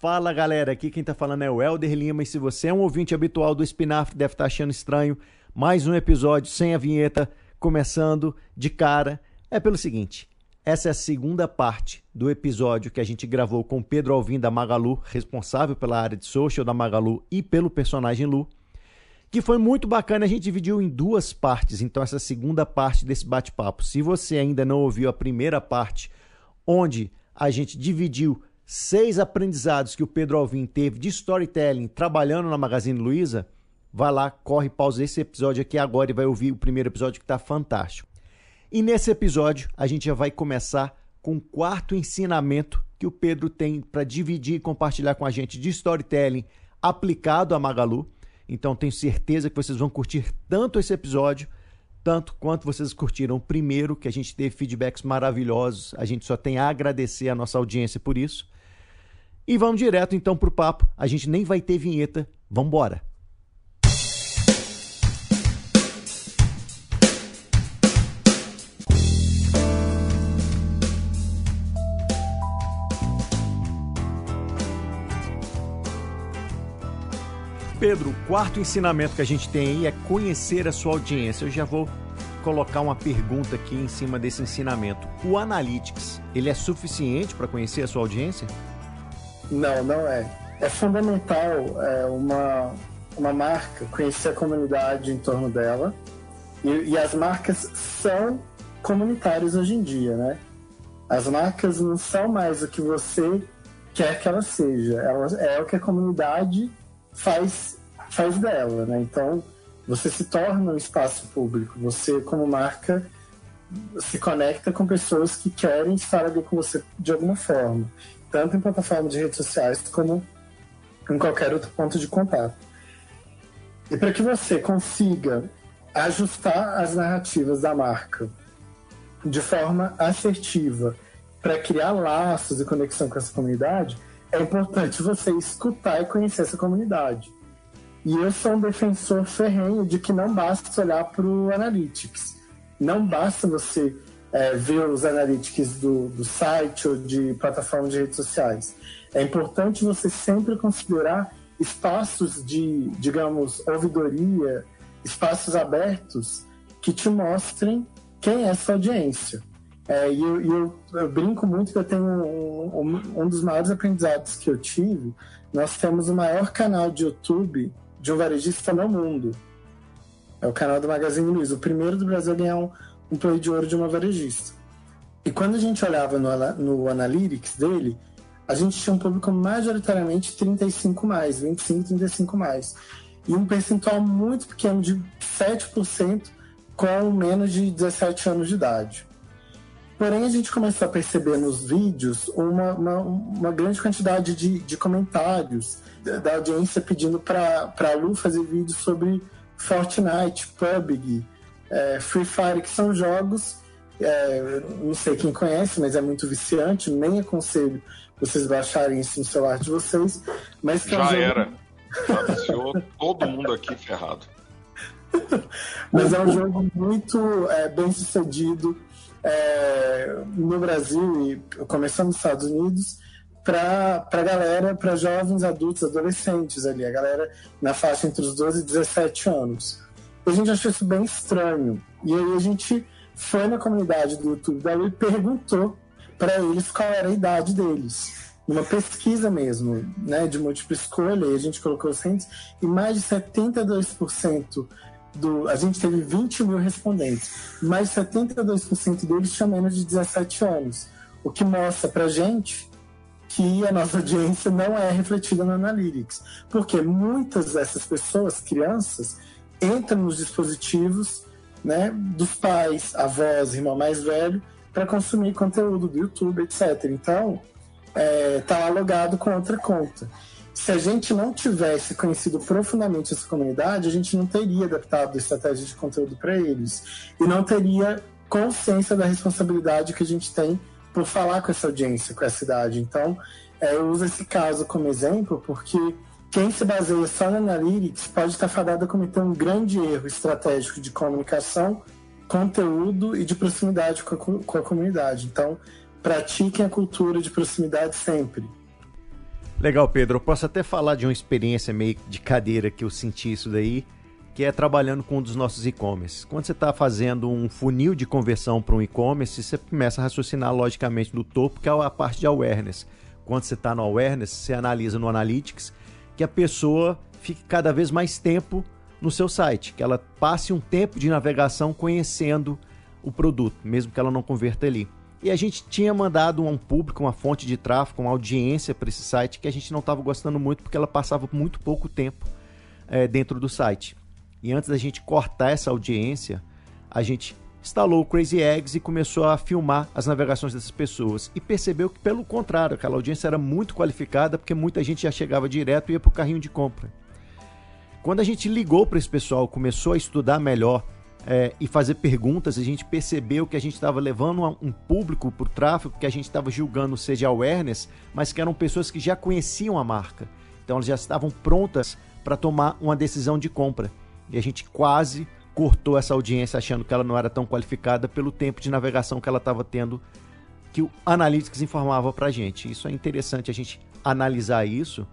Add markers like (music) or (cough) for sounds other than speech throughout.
Fala galera, aqui quem tá falando é o Helder Lima. E se você é um ouvinte habitual do Espinafre deve estar tá achando estranho, mais um episódio sem a vinheta, começando de cara, é pelo seguinte, essa é a segunda parte do episódio que a gente gravou com Pedro Alvim da Magalu, responsável pela área de social da Magalu e pelo personagem Lu, que foi muito bacana, a gente dividiu em duas partes, então essa segunda parte desse bate-papo. Se você ainda não ouviu a primeira parte, onde a gente dividiu seis aprendizados que o Pedro Alvim teve de storytelling trabalhando na Magazine Luiza, vai lá, corre, pausa esse episódio aqui agora e vai ouvir o primeiro episódio que está fantástico. E nesse episódio a gente já vai começar com o quarto ensinamento que o Pedro tem para dividir e compartilhar com a gente de storytelling aplicado a Magalu. Então tenho certeza que vocês vão curtir tanto esse episódio tanto quanto vocês curtiram o primeiro, que a gente teve feedbacks maravilhosos. A gente só tem a agradecer a nossa audiência por isso. E vamos direto então pro papo. A gente nem vai ter vinheta. Vambora! Pedro, o quarto ensinamento que a gente tem aí é conhecer a sua audiência. Eu já vou colocar uma pergunta aqui em cima desse ensinamento. O Analytics, ele é suficiente para conhecer a sua audiência? Não, não é. É fundamental é, uma, uma marca conhecer a comunidade em torno dela. E, e, as marcas são comunitárias hoje em dia, né? As marcas não são mais o que você quer que ela seja. Ela é o que a comunidade faz, faz dela, né? Então, você se torna um espaço público. Você, como marca, se conecta com pessoas que querem estar ali com você de alguma forma tanto em plataformas de redes sociais como em qualquer outro ponto de contato. E para que você consiga ajustar as narrativas da marca de forma assertiva para criar laços e conexão com essa comunidade, é importante você escutar e conhecer essa comunidade. E eu sou um defensor ferrenho de que não basta olhar para o Analytics. Não basta você é, ver os analytics do, do site ou de plataformas de redes sociais. É importante você sempre considerar espaços de, digamos, ouvidoria, espaços abertos que te mostrem quem é essa audiência. É, e eu, eu, eu, brinco muito que eu tenho um, um, um, dos maiores aprendizados que eu tive. Nós temos o maior canal de YouTube de um varejista no mundo. É o canal do Magazine Luiza, o primeiro do Brasil a ganhar um, um play de ouro de uma varejista. E quando a gente olhava no, no Analytics dele, a gente tinha um público majoritariamente 35 mais, 25, 35 mais. E um percentual muito pequeno de 7% com menos de 17 anos de idade. Porém, a gente começou a perceber nos vídeos uma, uma, uma grande quantidade de, de comentários da audiência pedindo para a Lu fazer vídeos sobre Fortnite, PUBG, é, Free Fire, que são jogos, é, não sei quem conhece, mas é muito viciante, nem aconselho vocês baixarem isso no celular de vocês. Mas Já jogo... era. Já viciou todo mundo aqui ferrado. (laughs) mas é um jogo muito é, bem sucedido é, no Brasil e começando nos Estados Unidos para a galera, para jovens, adultos, adolescentes ali, a galera na faixa entre os 12 e 17 anos. A gente achou isso bem estranho. E aí a gente foi na comunidade do YouTube e perguntou para eles qual era a idade deles. Uma pesquisa mesmo, né, de múltipla escolha, e a gente colocou os índices, e mais de 72% do. A gente teve 20 mil respondentes, mais de 72% deles tinham menos de 17 anos. O que mostra pra gente que a nossa audiência não é refletida no Analytics. Porque muitas dessas pessoas, crianças, entra nos dispositivos né, dos pais, avós, irmão mais velho, para consumir conteúdo do YouTube, etc. Então, está é, tá com outra conta. Se a gente não tivesse conhecido profundamente essa comunidade, a gente não teria adaptado a estratégia de conteúdo para eles e não teria consciência da responsabilidade que a gente tem por falar com essa audiência, com essa idade. Então, é, eu uso esse caso como exemplo porque quem se baseia só na Analytics pode estar fadado a cometer um grande erro estratégico de comunicação, conteúdo e de proximidade com a, com a comunidade. Então, pratiquem a cultura de proximidade sempre. Legal, Pedro. Eu posso até falar de uma experiência meio de cadeira que eu senti isso daí, que é trabalhando com um dos nossos e-commerce. Quando você está fazendo um funil de conversão para um e-commerce, você começa a raciocinar logicamente do topo, que é a parte de awareness. Quando você está no awareness, você analisa no Analytics que a pessoa fique cada vez mais tempo no seu site, que ela passe um tempo de navegação conhecendo o produto, mesmo que ela não converta ali. E a gente tinha mandado um público, uma fonte de tráfego, uma audiência para esse site que a gente não estava gostando muito porque ela passava muito pouco tempo é, dentro do site. E antes da gente cortar essa audiência, a gente instalou o Crazy Eggs e começou a filmar as navegações dessas pessoas. E percebeu que, pelo contrário, aquela audiência era muito qualificada porque muita gente já chegava direto e ia para o carrinho de compra. Quando a gente ligou para esse pessoal, começou a estudar melhor é, e fazer perguntas, a gente percebeu que a gente estava levando um público para o tráfego que a gente estava julgando seja awareness, mas que eram pessoas que já conheciam a marca. Então elas já estavam prontas para tomar uma decisão de compra. E a gente quase cortou essa audiência achando que ela não era tão qualificada pelo tempo de navegação que ela estava tendo, que o Analytics informava para a gente. Isso é interessante a gente analisar isso,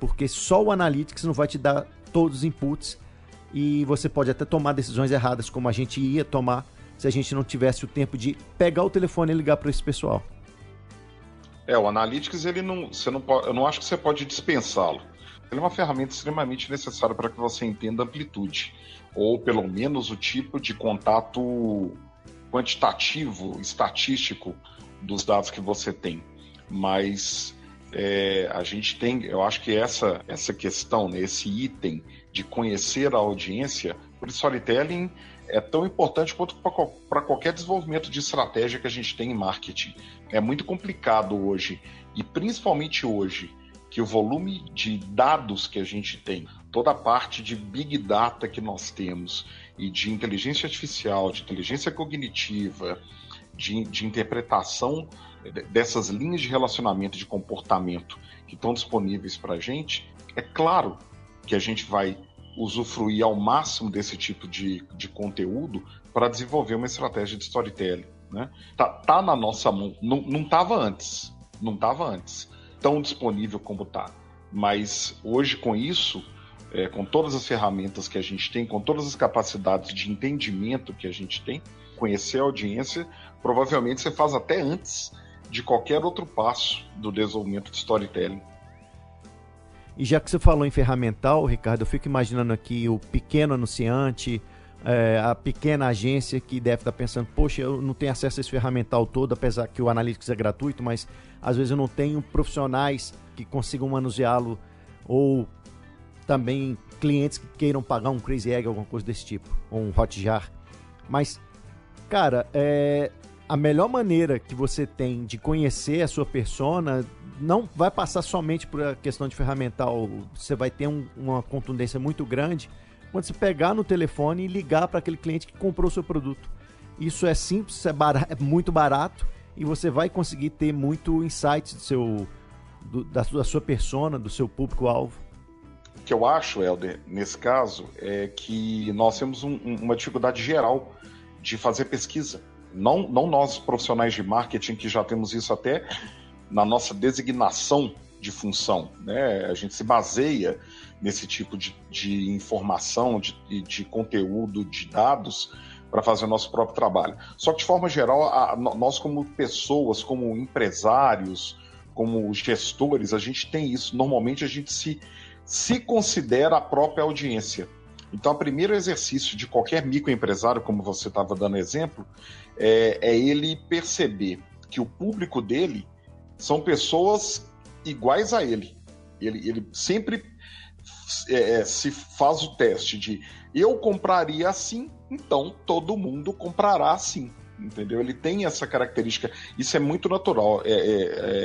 porque só o Analytics não vai te dar todos os inputs e você pode até tomar decisões erradas, como a gente ia tomar se a gente não tivesse o tempo de pegar o telefone e ligar para esse pessoal. É, o Analytics, ele não, você não pode, eu não acho que você pode dispensá-lo. É uma ferramenta extremamente necessária para que você entenda amplitude, ou pelo menos o tipo de contato quantitativo, estatístico dos dados que você tem. Mas é, a gente tem, eu acho que essa, essa questão, né, esse item de conhecer a audiência, o storytelling é tão importante quanto para qualquer desenvolvimento de estratégia que a gente tem em marketing. É muito complicado hoje, e principalmente hoje, que o volume de dados que a gente tem, toda a parte de big data que nós temos, e de inteligência artificial, de inteligência cognitiva, de, de interpretação dessas linhas de relacionamento, de comportamento que estão disponíveis para a gente, é claro que a gente vai usufruir ao máximo desse tipo de, de conteúdo para desenvolver uma estratégia de storytelling. Né? Tá, tá na nossa mão, não estava antes, não estava antes tão disponível como está. Mas hoje, com isso, é, com todas as ferramentas que a gente tem, com todas as capacidades de entendimento que a gente tem, conhecer a audiência, provavelmente você faz até antes de qualquer outro passo do desenvolvimento de storytelling. E já que você falou em ferramental, Ricardo, eu fico imaginando aqui o pequeno anunciante, é, a pequena agência que deve estar pensando, poxa, eu não tenho acesso a esse ferramental todo, apesar que o Analytics é gratuito, mas às vezes eu não tenho profissionais que consigam manuseá-lo ou também clientes que queiram pagar um Crazy Egg, alguma coisa desse tipo, ou um Hotjar. Mas, cara, é, a melhor maneira que você tem de conhecer a sua persona não vai passar somente por a questão de ferramental. Você vai ter um, uma contundência muito grande quando você pegar no telefone e ligar para aquele cliente que comprou o seu produto. Isso é simples, é, barato, é muito barato e você vai conseguir ter muito insights do seu, do, da, da sua persona, do seu público-alvo. O que eu acho, Helder, nesse caso, é que nós temos um, uma dificuldade geral de fazer pesquisa. Não, não nós, profissionais de marketing, que já temos isso até na nossa designação de função. Né? A gente se baseia nesse tipo de, de informação, de, de conteúdo, de dados para fazer o nosso próprio trabalho. Só que, de forma geral, a, nós, como pessoas, como empresários, como gestores, a gente tem isso. Normalmente, a gente se, se considera a própria audiência. Então, o primeiro exercício de qualquer microempresário, como você estava dando exemplo, é, é ele perceber que o público dele são pessoas iguais a ele. Ele, ele sempre é, é, se faz o teste de eu compraria assim, então todo mundo comprará assim. Entendeu? Ele tem essa característica. Isso é muito natural. É, é,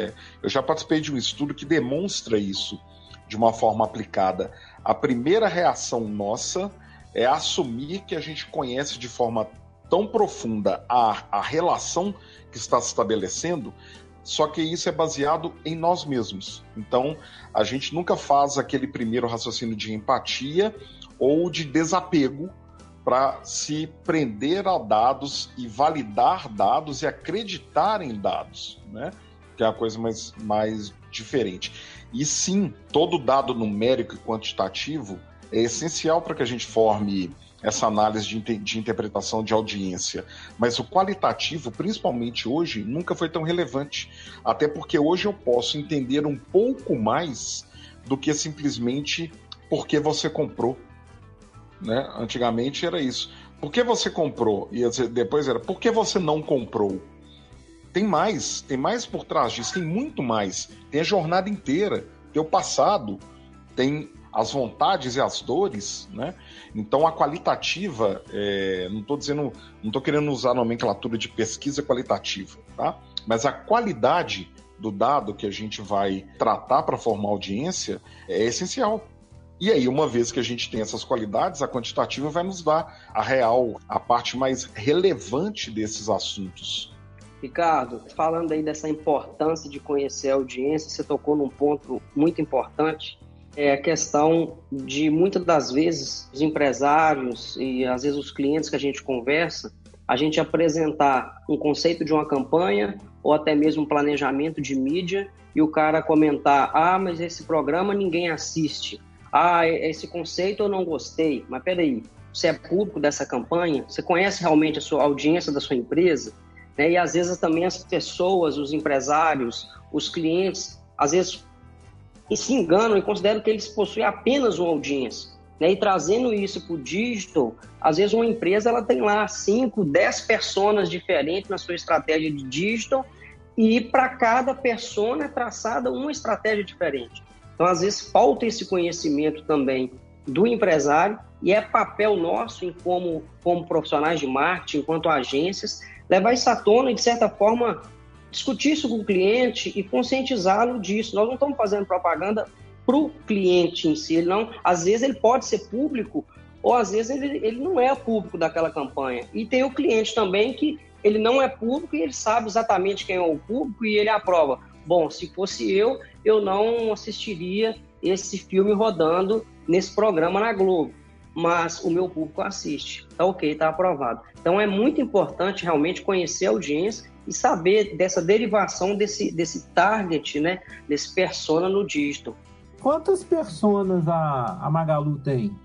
é, eu já participei de um estudo que demonstra isso de uma forma aplicada. A primeira reação nossa é assumir que a gente conhece de forma tão profunda a, a relação que está se estabelecendo só que isso é baseado em nós mesmos. Então, a gente nunca faz aquele primeiro raciocínio de empatia ou de desapego para se prender a dados e validar dados e acreditar em dados, né? Que é a coisa mais, mais diferente. E sim, todo dado numérico e quantitativo é essencial para que a gente forme essa análise de, de, interpretação de audiência. Mas o qualitativo, principalmente hoje, nunca foi tão relevante. Até porque hoje eu posso entender um pouco mais do que simplesmente porque você comprou. Né? Antigamente era isso. Por que você comprou? E depois era por que você não comprou? Tem mais, tem mais por trás disso, tem muito mais. Tem a jornada inteira, tem o passado, tem as vontades e as dores, né? Então a qualitativa, é, não estou dizendo, não estou querendo usar a nomenclatura de pesquisa qualitativa, tá? Mas a qualidade do dado que a gente vai tratar para formar audiência é essencial. E aí, uma vez que a gente tem essas qualidades, a quantitativa vai nos dar a real, a parte mais relevante desses assuntos. Ricardo, falando aí dessa importância de conhecer a audiência, você tocou num ponto muito importante, é a questão de muitas das vezes os empresários e às vezes os clientes que a gente conversa, a gente apresentar um conceito de uma campanha ou até mesmo um planejamento de mídia e o cara comentar: ah, mas esse programa ninguém assiste. Ah, esse conceito eu não gostei. Mas peraí, você é público dessa campanha? Você conhece realmente a sua audiência da sua empresa? Né? E às vezes também as pessoas, os empresários, os clientes, às vezes se enganam e consideram que eles possuem apenas uma audiência. Né? E trazendo isso para o digital, às vezes uma empresa ela tem lá 5, 10 personas diferentes na sua estratégia de digital e para cada persona é traçada uma estratégia diferente. Então, às vezes, falta esse conhecimento também do empresário e é papel nosso, em como, como profissionais de marketing, enquanto agências, levar isso à tona e, de certa forma, discutir isso com o cliente e conscientizá-lo disso. Nós não estamos fazendo propaganda para o cliente em si. Ele não, às vezes ele pode ser público ou às vezes ele, ele não é público daquela campanha. E tem o cliente também que ele não é público e ele sabe exatamente quem é o público e ele aprova. Bom, se fosse eu, eu não assistiria esse filme rodando nesse programa na Globo, mas o meu público assiste. Tá ok, tá aprovado. Então é muito importante realmente conhecer a audiência e saber dessa derivação desse, desse target, né, desse persona no digital. Quantas personas a, a Magalu tem?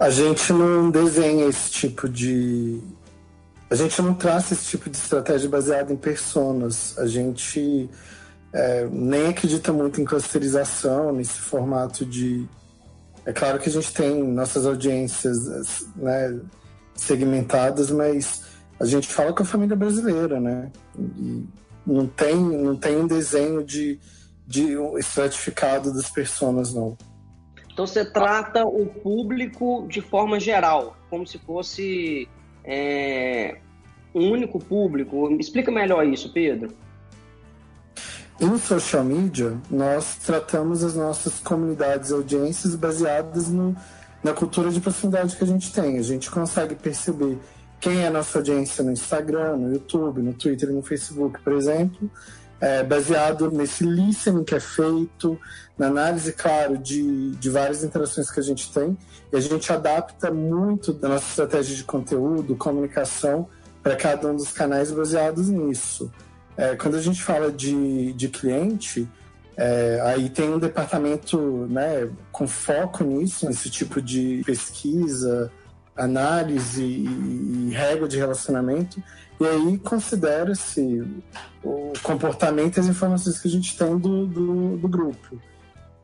A gente não desenha esse tipo de. A gente não traça esse tipo de estratégia baseada em personas. A gente é, nem acredita muito em clusterização, nesse formato de. É claro que a gente tem nossas audiências né, segmentadas, mas a gente fala com a família brasileira, né? E não tem, não tem um desenho de, de um estratificado das pessoas, não. Então você trata o público de forma geral, como se fosse é, um único público. Me explica melhor isso, Pedro. Em social media, nós tratamos as nossas comunidades e audiências baseadas no, na cultura de proximidade que a gente tem. A gente consegue perceber quem é a nossa audiência no Instagram, no YouTube, no Twitter e no Facebook, por exemplo, é, baseado nesse listening que é feito, na análise, claro, de, de várias interações que a gente tem, e a gente adapta muito da nossa estratégia de conteúdo, comunicação, para cada um dos canais baseados nisso. É, quando a gente fala de, de cliente, é, aí tem um departamento né, com foco nisso, nesse tipo de pesquisa, análise e, e regra de relacionamento, e aí considera-se o comportamento e as informações que a gente tem do, do, do grupo.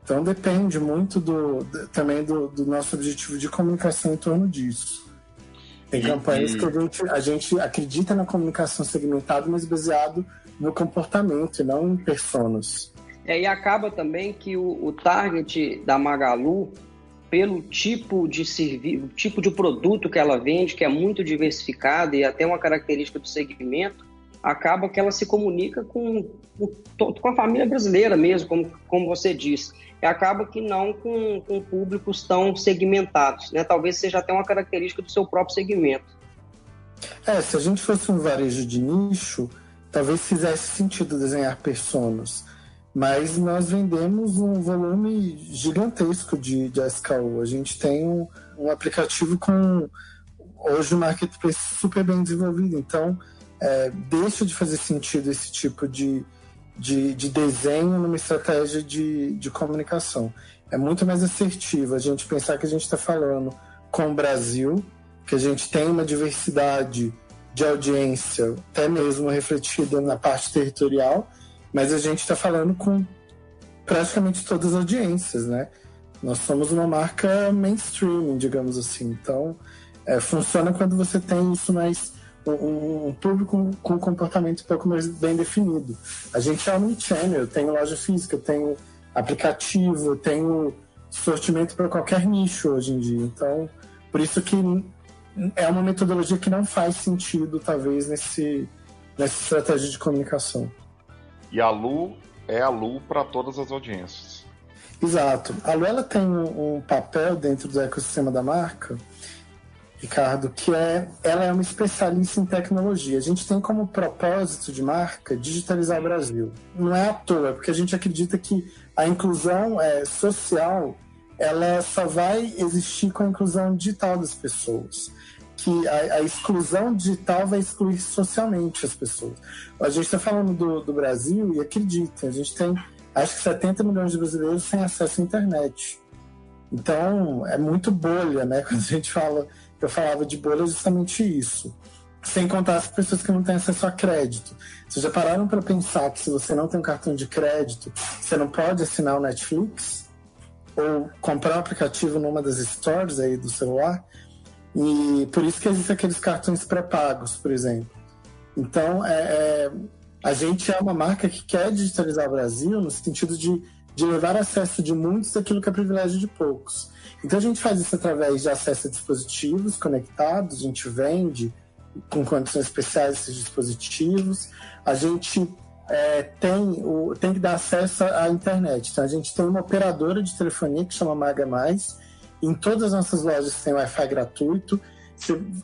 Então depende muito do, também do, do, nosso objetivo de comunicação em torno disso. Tem campanhas que a gente, a gente acredita na comunicação segmentada, mas baseado no comportamento e não em personas. É, e acaba também que o, o target da Magalu, pelo tipo de serviço, tipo de produto que ela vende, que é muito diversificado e até uma característica do segmento, acaba que ela se comunica com, com, a família brasileira mesmo, como, como você disse. E acaba que não com, com públicos tão segmentados. Né? Talvez seja até uma característica do seu próprio segmento. É, se a gente fosse um varejo de nicho, talvez fizesse sentido desenhar personas. Mas nós vendemos um volume gigantesco de, de SKU. A gente tem um, um aplicativo com hoje o marketplace super bem desenvolvido. Então, é, deixa de fazer sentido esse tipo de, de, de desenho numa estratégia de, de comunicação. É muito mais assertivo a gente pensar que a gente está falando com o Brasil, que a gente tem uma diversidade de audiência, até mesmo refletida na parte territorial, mas a gente está falando com praticamente todas as audiências, né? Nós somos uma marca mainstream, digamos assim. Então, é, funciona quando você tem isso mais um, um público com um comportamento um pouco mais bem definido. A gente é omnichannel, tem loja física, tem aplicativo, tem sortimento para qualquer nicho hoje em dia. Então, por isso que é uma metodologia que não faz sentido, talvez, nesse, nessa estratégia de comunicação. E a Lu é a Lu para todas as audiências. Exato. A Lu ela tem um papel dentro do ecossistema da marca, Ricardo, que é ela é uma especialista em tecnologia. A gente tem como propósito de marca digitalizar o Brasil. Não é à toa, porque a gente acredita que a inclusão é, social ela só vai existir com a inclusão digital das pessoas que a, a, exclusão digital vai excluir socialmente as pessoas. A gente está falando do, do, Brasil e acreditem, a gente tem acho que 70 milhões de brasileiros sem acesso à internet. Então é muito bolha, né? (laughs) Quando a gente fala, eu falava de bolha, é justamente isso. Sem contar as pessoas que não têm acesso a crédito. Vocês já pararam para pensar que se você não tem um cartão de crédito, você não pode assinar o Netflix? Ou comprar um aplicativo numa das stores aí do celular? E por isso que existem aqueles cartões pré-pagos, por exemplo. Então, é, é, a gente é uma marca que quer digitalizar o Brasil no sentido de, de levar acesso de muitos daquilo que é privilégio de poucos. Então, a gente faz isso através de acesso a dispositivos conectados, a gente vende com condições especiais esses dispositivos, a gente é, tem, o, tem que dar acesso à internet. Então, a gente tem uma operadora de telefonia que chama Maga Mais, em todas as nossas lojas tem Wi-Fi gratuito.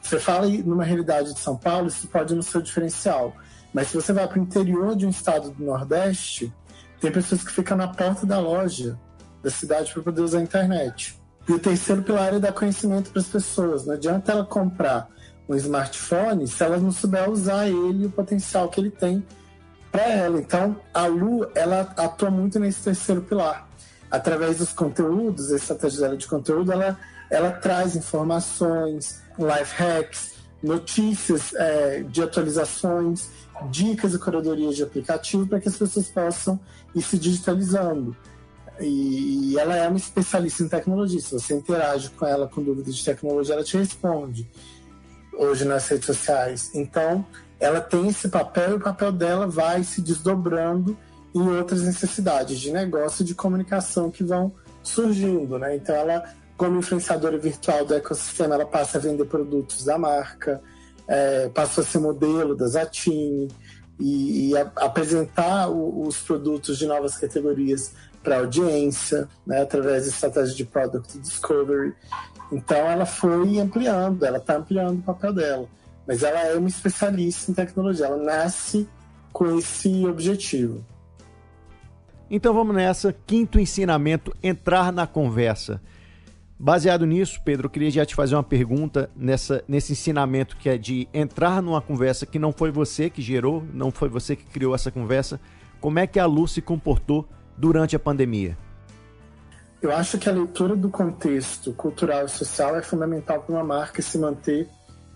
Você fala numa realidade de São Paulo, isso pode não ser o diferencial. Mas se você vai para o interior de um estado do Nordeste, tem pessoas que ficam na porta da loja da cidade para poder usar a internet. E o terceiro pilar é dar conhecimento para as pessoas. Não adianta ela comprar um smartphone se ela não souber usar ele e o potencial que ele tem para ela. Então, a Lu, ela atua muito nesse terceiro pilar através dos conteúdos, a estratégia dela de conteúdo, ela, ela traz informações, life hacks, notícias é, de atualizações, dicas e curadorias de aplicativo para que as pessoas possam ir se digitalizando. E, e, ela é uma especialista em tecnologia. Se você interage com ela com dúvidas de tecnologia, ela te responde hoje nas redes sociais. Então, ela tem esse papel e o papel dela vai se desdobrando e outras necessidades de negócio de comunicação que vão surgindo, né? Então ela, como influenciadora virtual do ecossistema, ela passa a vender produtos da marca, é, passa a ser modelo da Zatini e, e a, apresentar o, os produtos de novas categorias para audiência, né, através de estratégia de product discovery. Então ela foi ampliando, ela está ampliando o papel dela, mas ela é uma especialista em tecnologia, ela nasce com esse objetivo. Então vamos nessa. Quinto ensinamento: entrar na conversa. Baseado nisso, Pedro, eu queria já te fazer uma pergunta nessa, nesse ensinamento que é de entrar numa conversa que não foi você que gerou, não foi você que criou essa conversa. Como é que a Lu se comportou durante a pandemia? Eu acho que a leitura do contexto cultural e social é fundamental para uma marca se manter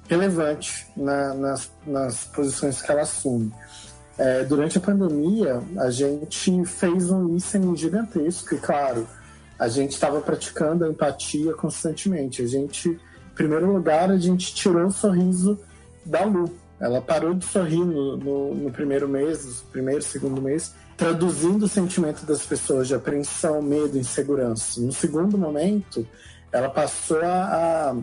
relevante na, nas, nas posições que ela assume. É, durante a pandemia, a gente fez um listening gigantesco e, claro, a gente estava praticando a empatia constantemente. A gente, em primeiro lugar, a gente tirou o sorriso da Lu. Ela parou de sorrir no, no, no primeiro mês, no primeiro, segundo mês, traduzindo o sentimento das pessoas de apreensão, medo, insegurança. No segundo momento, ela passou a,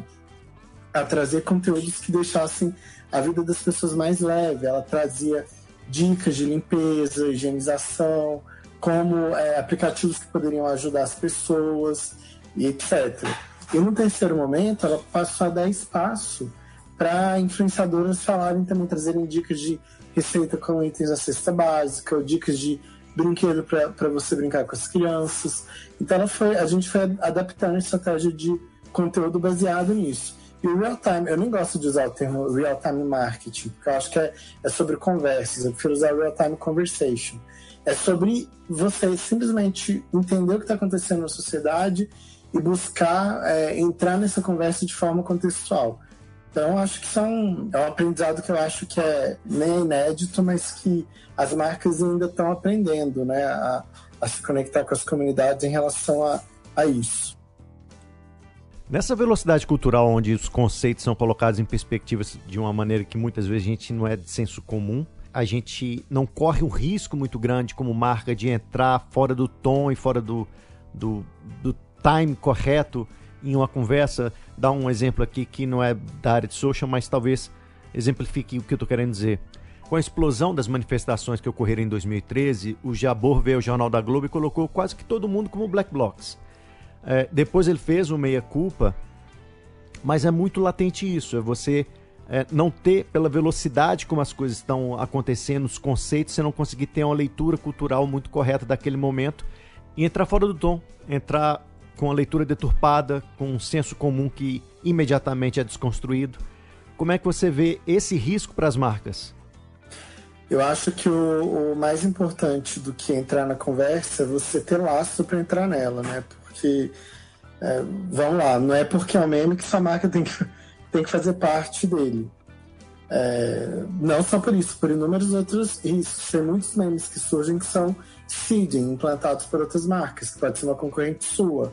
a, a trazer conteúdos que deixassem a vida das pessoas mais leve. Ela trazia dicas de limpeza, higienização, como é, aplicativos que poderiam ajudar as pessoas e etc. E no terceiro momento, ela passou a dar espaço para influenciadoras falarem também, trazerem dicas de receita com itens da cesta básica, ou dicas de brinquedo para você brincar com as crianças. Então foi, a gente foi adaptando a estratégia de conteúdo baseado nisso. E o real time, eu nem gosto de usar o termo real time marketing, porque eu acho que é, é sobre conversas. Eu prefiro usar real time conversation. É sobre você simplesmente entender o que está acontecendo na sociedade e buscar é, entrar nessa conversa de forma contextual. Então, acho que são, é um aprendizado que eu acho que é nem inédito, mas que as marcas ainda estão aprendendo né, a, a, se conectar com as comunidades em relação a, a isso. Nessa velocidade cultural, onde os conceitos são colocados em perspectivas de uma maneira que muitas vezes a gente não é de senso comum, a gente não corre um risco muito grande como marca de entrar fora do tom e fora do, do, do time correto em uma conversa, dar um exemplo aqui que não é da área de social, mas talvez exemplifique o que eu estou querendo dizer. Com a explosão das manifestações que ocorreram em 2013, o Jabor veio ao Jornal da Globo e colocou quase que todo mundo como black blocs. É, depois ele fez o meia-culpa, mas é muito latente isso, é você é, não ter, pela velocidade como as coisas estão acontecendo, os conceitos, você não conseguir ter uma leitura cultural muito correta daquele momento e entrar fora do tom, entrar com a leitura deturpada, com um senso comum que imediatamente é desconstruído. Como é que você vê esse risco para as marcas? Eu acho que o, o, mais importante do que entrar na conversa é você ter laço para entrar nela, né? Porque, é, vamos lá, não é porque é um meme que sua marca tem que, (laughs) tem que fazer parte dele. É, não só por isso, por inúmeros outros riscos. Tem muitos memes que surgem que são seeding, implantados por outras marcas, que pode ser uma concorrente sua.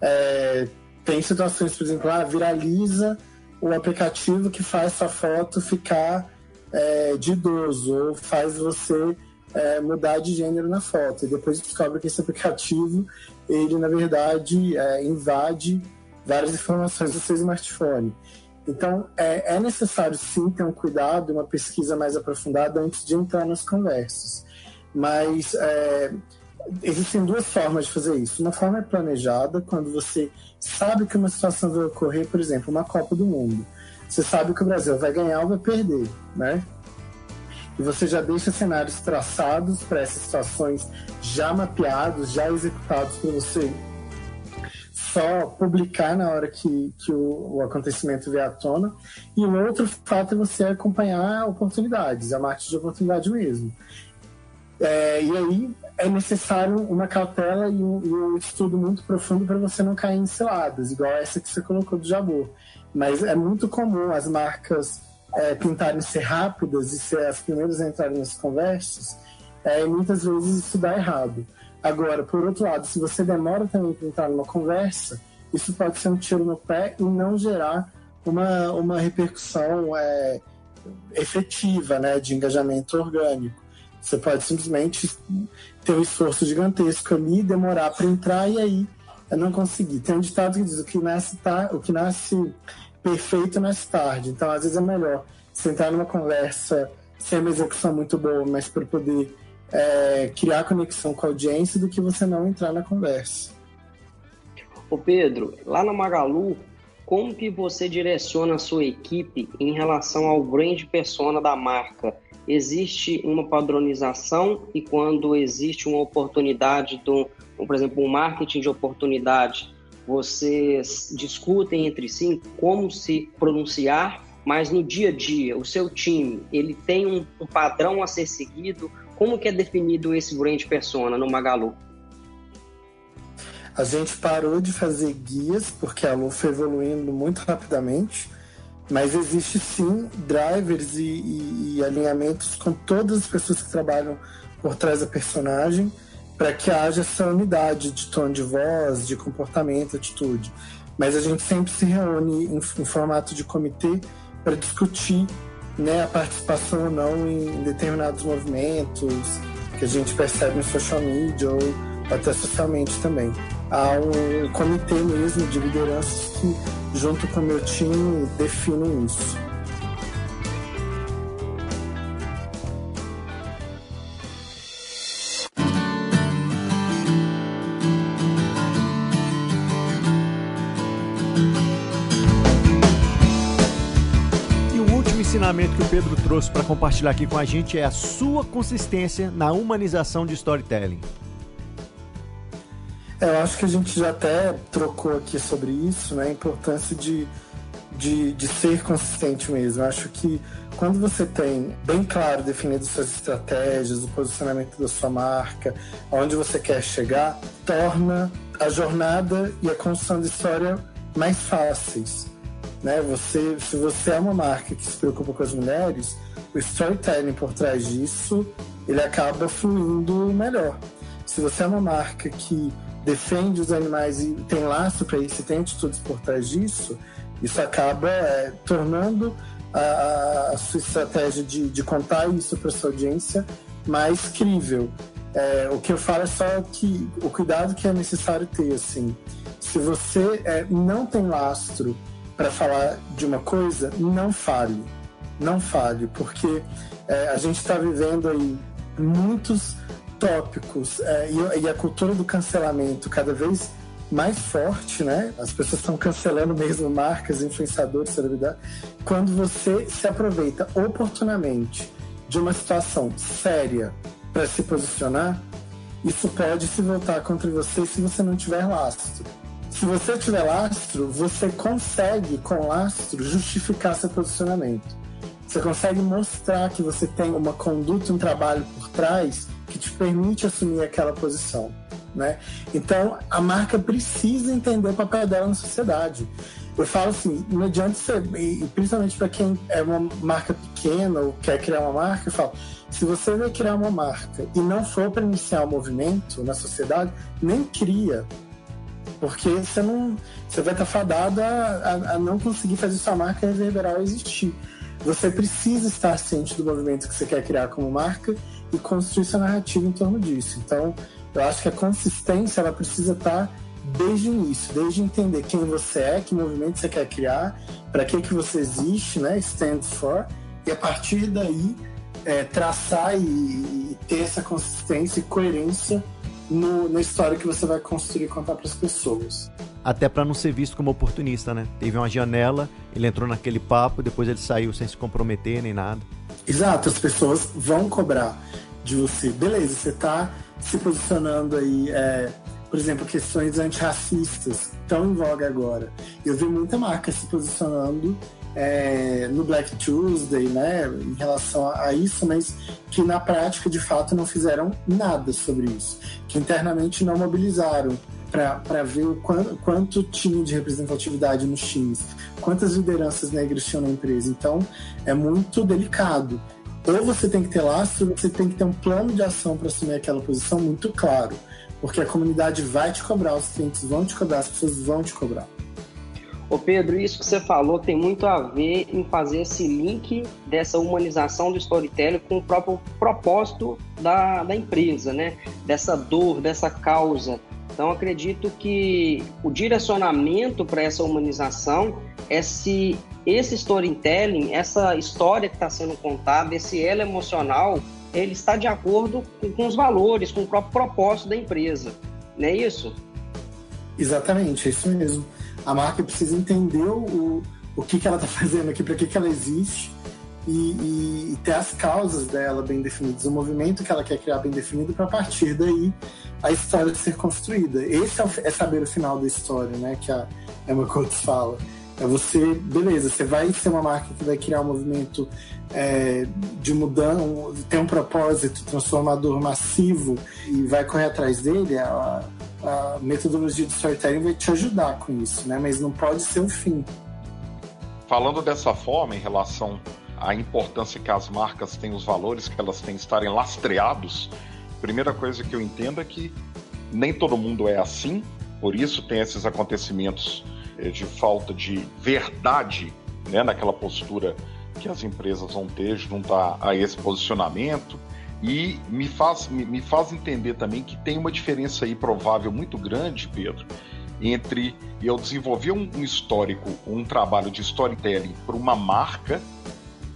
É, tem situações, por exemplo, ah, viraliza o aplicativo que faz sua foto ficar é, de idoso, ou faz você é, mudar de gênero na foto. E depois descobre que esse aplicativo, ele na verdade é, invade várias informações do seu smartphone. Então, é, é necessário sim ter um cuidado, uma pesquisa mais aprofundada antes de entrar nas conversas. Mas é, existem duas formas de fazer isso. Uma forma é planejada, quando você sabe que uma situação vai ocorrer, por exemplo, uma Copa do Mundo. Você sabe que o Brasil vai ganhar ou vai perder, né? E você já deixa cenários traçados para essas situações já mapeados, já executados para você só publicar na hora que, que o, o, acontecimento vier à tona. E o outro fato é você acompanhar oportunidades, a marketing de oportunidade mesmo. É, e aí é necessário uma cautela e um, e um estudo muito profundo para você não cair em ciladas, igual essa que você colocou do Jabô. Mas é muito comum as marcas é, tentarem ser rápidas e ser as primeiras a entrarem nas conversas, é, muitas vezes isso dá errado. Agora, por outro lado, se você demora também para entrar numa conversa, isso pode ser um tiro no pé e não gerar uma, uma repercussão é, efetiva né, de engajamento orgânico. Você pode simplesmente ter um esforço gigantesco ali, demorar para entrar e aí não conseguir. Tem um ditado que diz: o que nasce, tá, o que nasce perfeito nasce tarde. Então, às vezes é melhor sentar numa conversa sem uma execução muito boa, mas para poder é, criar conexão com a audiência do que você não entrar na conversa. Ô Pedro, lá na Magalu, como que você direciona a sua equipe em relação ao brand persona da marca? existe uma padronização e quando existe uma oportunidade, do, por exemplo, um marketing de oportunidade, vocês discutem entre si como se pronunciar, mas no dia a dia, o seu time, ele tem um, um padrão a ser seguido? Como que é definido esse brand persona no Magalu? A gente parou de fazer guias porque a Lu foi evoluindo muito rapidamente mas existe sim drivers e, e, e alinhamentos com todas as pessoas que trabalham por trás da personagem para que haja essa unidade de tom de voz, de comportamento, atitude. Mas a gente sempre se reúne em, em formato de comitê para discutir né, a participação ou não em determinados movimentos que a gente percebe no social media ou até socialmente também. Há um comitê mesmo de lideranças que junto com o meu time, definem isso. Ensinamento que o Pedro trouxe para compartilhar aqui com a gente é a sua consistência na humanização de storytelling. É, eu acho que a gente já até trocou aqui sobre isso, né? A importância de, de, de ser consistente mesmo. Eu acho que quando você tem bem claro definido suas estratégias, o posicionamento da sua marca, aonde você quer chegar, torna a jornada e a construção de história mais fáceis. Né? Você, se você é uma marca que se preocupa com as mulheres, o storytelling por trás disso ele acaba fluindo melhor. Se você é uma marca que defende os animais e tem laço para isso e tem atitudes por trás disso, isso acaba é, tornando a, a, sua estratégia de, de contar isso para sua audiência mais crível. É, o que eu falo é só que o cuidado que é necessário ter, assim, se você é, não tem lastro para falar de uma coisa, não fale, não fale, porque é, a gente está vivendo aí muitos tópicos é, e, e, a cultura do cancelamento cada vez mais forte, né? As pessoas estão cancelando mesmo marcas, influenciadores, celebridades. Quando você se aproveita oportunamente de uma situação séria para se posicionar, isso pode se voltar contra você se você não tiver lastro. Se você tiver lastro, você consegue, com lastro, justificar seu posicionamento. Você consegue mostrar que você tem uma conduta, um trabalho por trás que te permite assumir aquela posição. Né? Então, a marca precisa entender o papel dela na sociedade. Eu falo assim, não adianta e principalmente para quem é uma marca pequena ou quer criar uma marca, eu falo, se você vai criar uma marca e não for para iniciar o um movimento na sociedade, nem cria. Porque você não. Você vai estar fadado a, a, a não conseguir fazer sua marca reverberar ou existir. Você precisa estar ciente do movimento que você quer criar como marca e construir sua narrativa em torno disso. Então, eu acho que a consistência ela precisa estar desde o início, desde entender quem você é, que movimento você quer criar, para que que você existe, né, stand for, e a partir daí é, traçar e, e, ter essa consistência e coerência no, na história que você vai construir e contar para as pessoas. Até para não ser visto como oportunista, né? Teve uma janela, ele entrou naquele papo, depois ele saiu sem se comprometer nem nada. Exato, as pessoas vão cobrar de você. Beleza, você está se posicionando aí, é, por exemplo, questões antirracistas estão em voga agora. Eu vi muita marca se posicionando é, no Black Tuesday, né, em relação a isso, mas que na prática, de fato, não fizeram nada sobre isso, que internamente não mobilizaram para ver o quanto, quanto tinha de representatividade nos times, quantas lideranças negras tinham na empresa. Então, é muito delicado. Ou você tem que ter lastro, você tem que ter um plano de ação para assumir aquela posição muito claro, porque a comunidade vai te cobrar, os clientes vão te cobrar, as pessoas vão te cobrar. Ô Pedro, isso que você falou tem muito a ver em fazer esse link dessa humanização do storytelling com o próprio propósito da, da empresa, né? Dessa dor, dessa causa. Então, acredito que o direcionamento para essa humanização é se esse storytelling, essa história que está sendo contada, esse elo emocional, ele está de acordo com, com os valores, com o próprio propósito da empresa. Não é isso? Exatamente, é isso mesmo. A marca precisa entender o, o que, que ela está (laughs) fazendo aqui, para que, que ela existe e, e, ter as causas dela bem definidas, o movimento que ela quer criar bem definido, para partir daí a história ser construída. Esse é, o, é, saber o final da história, né? Que a Emma Coates fala. É você, beleza, você vai ser uma marca que vai criar um movimento é, de mudança, tem um propósito transformador massivo e vai correr atrás dele. A, a metodologia de storytelling vai te ajudar com isso, né? Mas não pode ser o fim. Falando dessa forma, em relação à importância que as marcas têm, os valores que elas têm estarem lastreados, primeira coisa que eu entendo é que nem todo mundo é assim, por isso tem esses acontecimentos eh, de falta de verdade né, naquela postura que as empresas vão ter junto a, a esse posicionamento. E me faz, me, me, faz entender também que tem uma diferença aí provável muito grande, Pedro, entre eu desenvolver um, um histórico, um trabalho de storytelling para uma marca,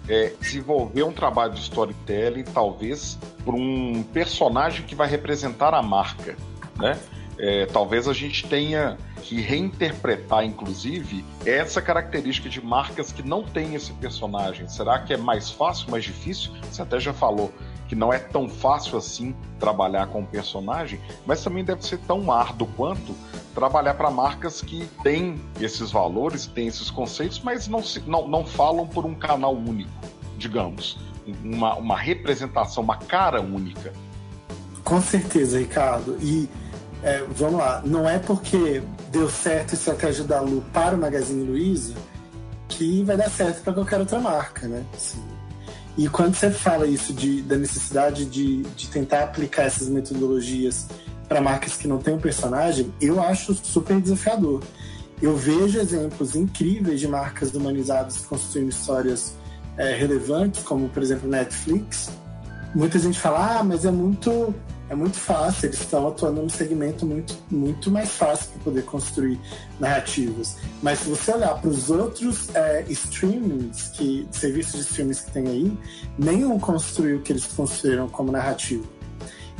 é, desenvolver um trabalho de storytelling, talvez, para um personagem que vai representar a marca, né? É, talvez a gente tenha que reinterpretar, inclusive, essa característica de marcas que não têm esse personagem. Será que é mais fácil, mais difícil? Você até já falou que não é tão fácil assim trabalhar com o personagem, mas também deve ser tão árduo quanto trabalhar para marcas que têm esses valores, têm esses conceitos, mas não, se, não, não falam por um canal único, digamos. Uma, uma representação, uma cara única. Com certeza, Ricardo. E é, vamos lá, não é porque deu certo a estratégia da Lu para o Magazine Luiza que vai dar certo para qualquer outra marca, né? Assim, e quando você fala isso de, da necessidade de, de tentar aplicar essas metodologias para marcas que não têm um personagem, eu acho super desafiador. Eu vejo exemplos incríveis de marcas humanizadas construindo histórias é, relevantes, como por exemplo Netflix. Muita gente fala, ah, mas é muito é muito fácil, eles estão atuando num segmento muito, muito mais fácil para poder construir narrativas. Mas se você olhar para os outros é, streamings, que, serviços de streamings que tem aí, nenhum construiu o que eles construíram como narrativa.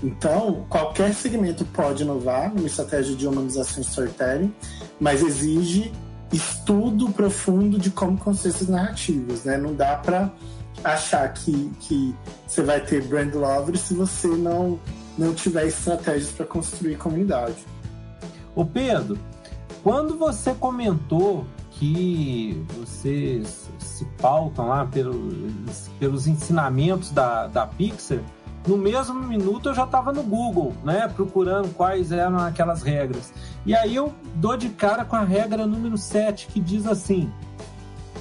Então, qualquer segmento pode inovar numa estratégia de humanização e storytelling, mas exige estudo profundo de como construir essas narrativas, né? Não dá para achar que, que você vai ter brand lovers se você não não tiver estratégias para construir comunidade. O Pedro, quando você comentou que vocês se pautam lá pelos, pelos ensinamentos da, da Pixar, no mesmo minuto eu já estava no Google, né, procurando quais eram aquelas regras. E aí eu dou de cara com a regra número 7, que diz assim: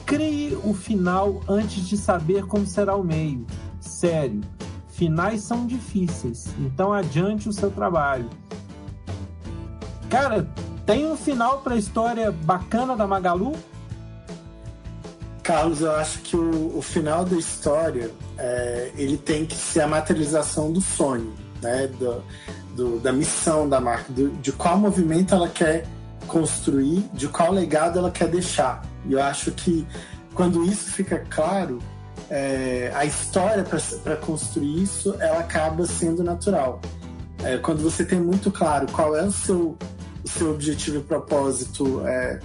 crie o final antes de saber como será o meio. Sério, finais são difíceis, então adiante o seu trabalho. Cara, tem um final para a história bacana da Magalu? Carlos, eu acho que o, o final da história é, ele tem que ser a materialização do sonho, né? Do, do, da missão da marca, do, de qual movimento ela quer construir, de qual legado ela quer deixar. E eu acho que quando isso fica claro, é, a história para construir isso ela acaba sendo natural. É, quando você tem muito claro qual é o seu, o seu objetivo e propósito é,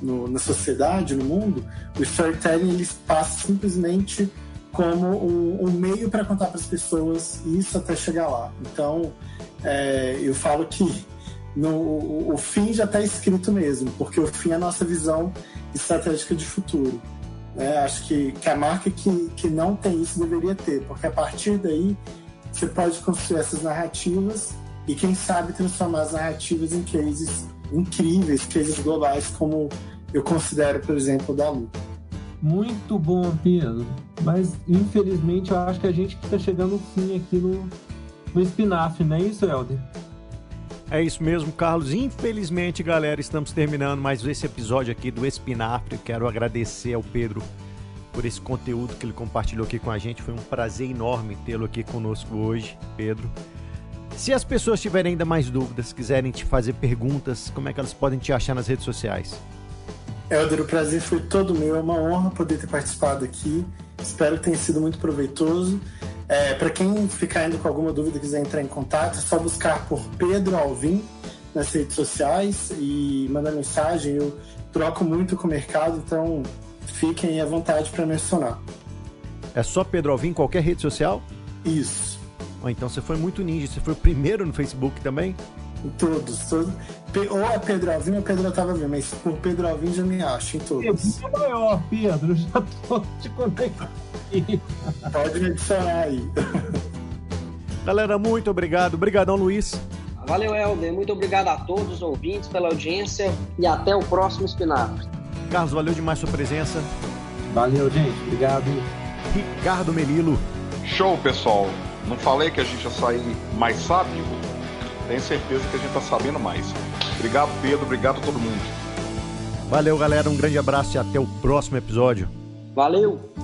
no, na sociedade, no mundo, o storytelling ele passa simplesmente como um, um meio para contar para as pessoas isso até chegar lá. Então, é, eu falo que no, o, o fim já está escrito mesmo, porque o fim é a nossa visão estratégica de futuro. Né? Acho que, que a marca que, que não tem isso deveria ter, porque a partir daí você pode construir essas narrativas e, quem sabe, transformar as narrativas em cases incríveis, cases globais, como eu considero, por exemplo, da Lu. Muito bom, Pedro. Mas, infelizmente, eu acho que a gente está chegando ao fim aqui no, no espinafre, não é isso, Helder? É isso mesmo, Carlos. Infelizmente, galera, estamos terminando mais esse episódio aqui do Espinafre. Quero agradecer ao Pedro por esse conteúdo que ele compartilhou aqui com a gente. Foi um prazer enorme tê-lo aqui conosco hoje, Pedro. Se as pessoas tiverem ainda mais dúvidas, quiserem te fazer perguntas, como é que elas podem te achar nas redes sociais? Helder, o prazer foi todo meu. É uma honra poder ter participado aqui. Espero que tenha sido muito proveitoso. É, para quem ficar ainda com alguma dúvida e quiser entrar em contato, é só buscar por Pedro Alvim nas redes sociais e mandar mensagem. Eu troco muito com o mercado, então fiquem à vontade para mencionar. É só Pedro Alvim em qualquer rede social? Isso. Oh, então você foi muito ninja. Você foi o primeiro no Facebook também? Em todos, todos. Ou é Pedro Alvim ou Pedro Otávio mas por Pedro Alvim já me acho em todos. É maior, Pedro, já tô te conectando. (laughs) Pode me adicionar aí. (laughs) Galera, muito obrigado. Obrigadão, Luiz. Valeu, Helder. Muito obrigado a todos os ouvintes pela audiência e até o próximo Espinafre. Carlos, valeu demais sua presença. Valeu, gente. Obrigado. Ricardo Melilo. Show, pessoal. Não falei que a gente ia sair mais sábio? Tenho certeza que a gente está sabendo mais. Obrigado, Pedro. Obrigado a todo mundo. Valeu, galera. Um grande abraço e até o próximo episódio. Valeu!